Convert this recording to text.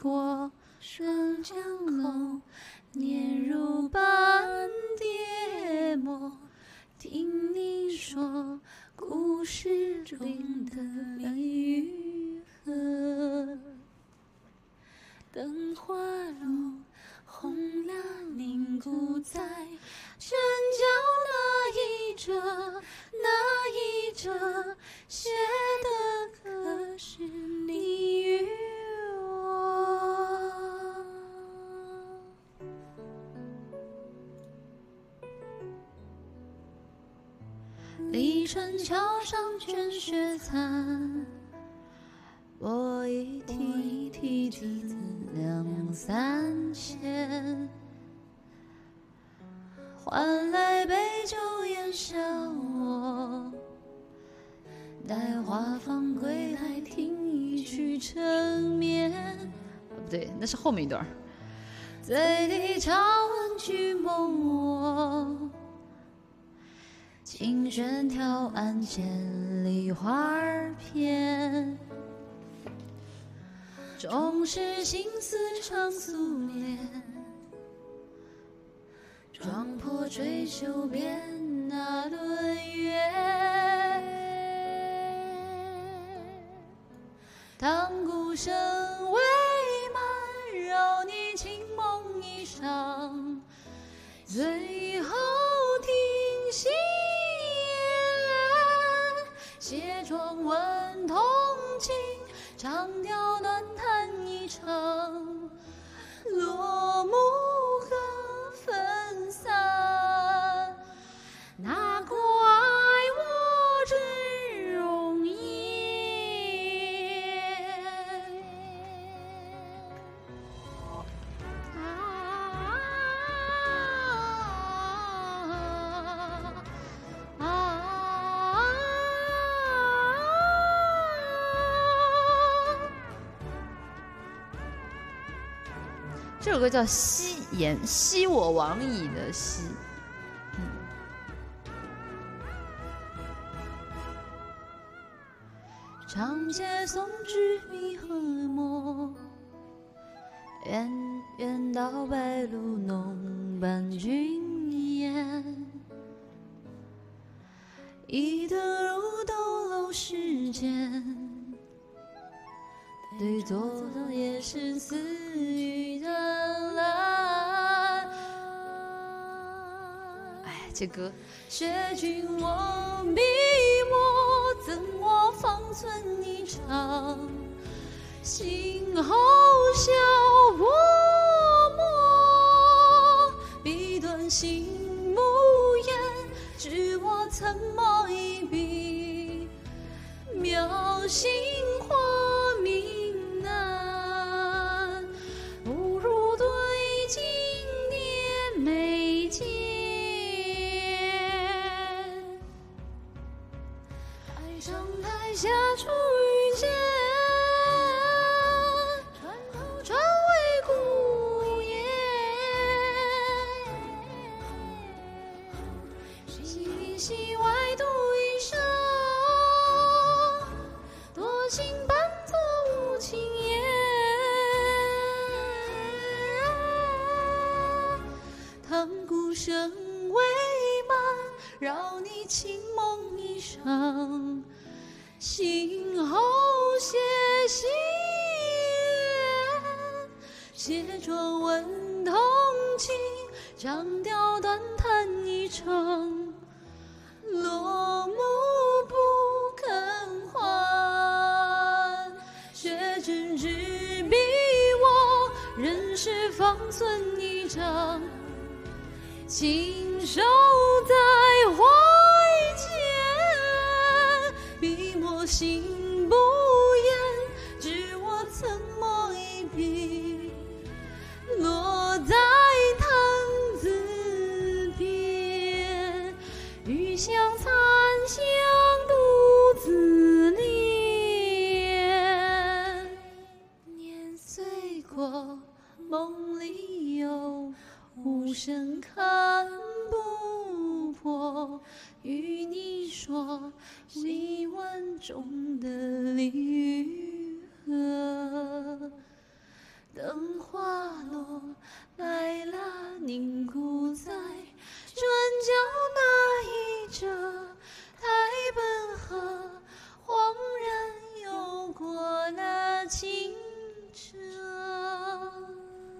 过霜江后，年如斑蝶墨。听你说故事中的离与合，灯花落，红蜡凝固在针脚那一折，那一折立春桥上卷雪残，我一提提子两三千，换来杯酒言笑我。待花放归来，听一曲沉眠。不对，那是后面一段儿。醉里朝闻曲梦我，琴弦调案千里花片。终是心思长素年，撞破追求边那轮月。当鼓声未满，扰你清梦一场，最后妆问铜镜，长调短叹一场，这首歌叫《惜言》，惜我往矣的惜。长街送纸迷和墨，远远到白露浓伴君烟。一灯如斗楼世间，对坐的也是似雨这歌学君我笔墨，赠我方寸一场，心后笑我墨，笔端心不言，知我曾墨一笔，描心画戏外独一生，多情伴作无情言。当鼓声未满，扰你清梦一场，醒后写心愿，卸妆问同情，长调短叹一场，寸一张。亲手在怀间，笔墨心不言，知我曾墨一笔，落在堂子边，余香残无声看不破。与你说，习文中的离。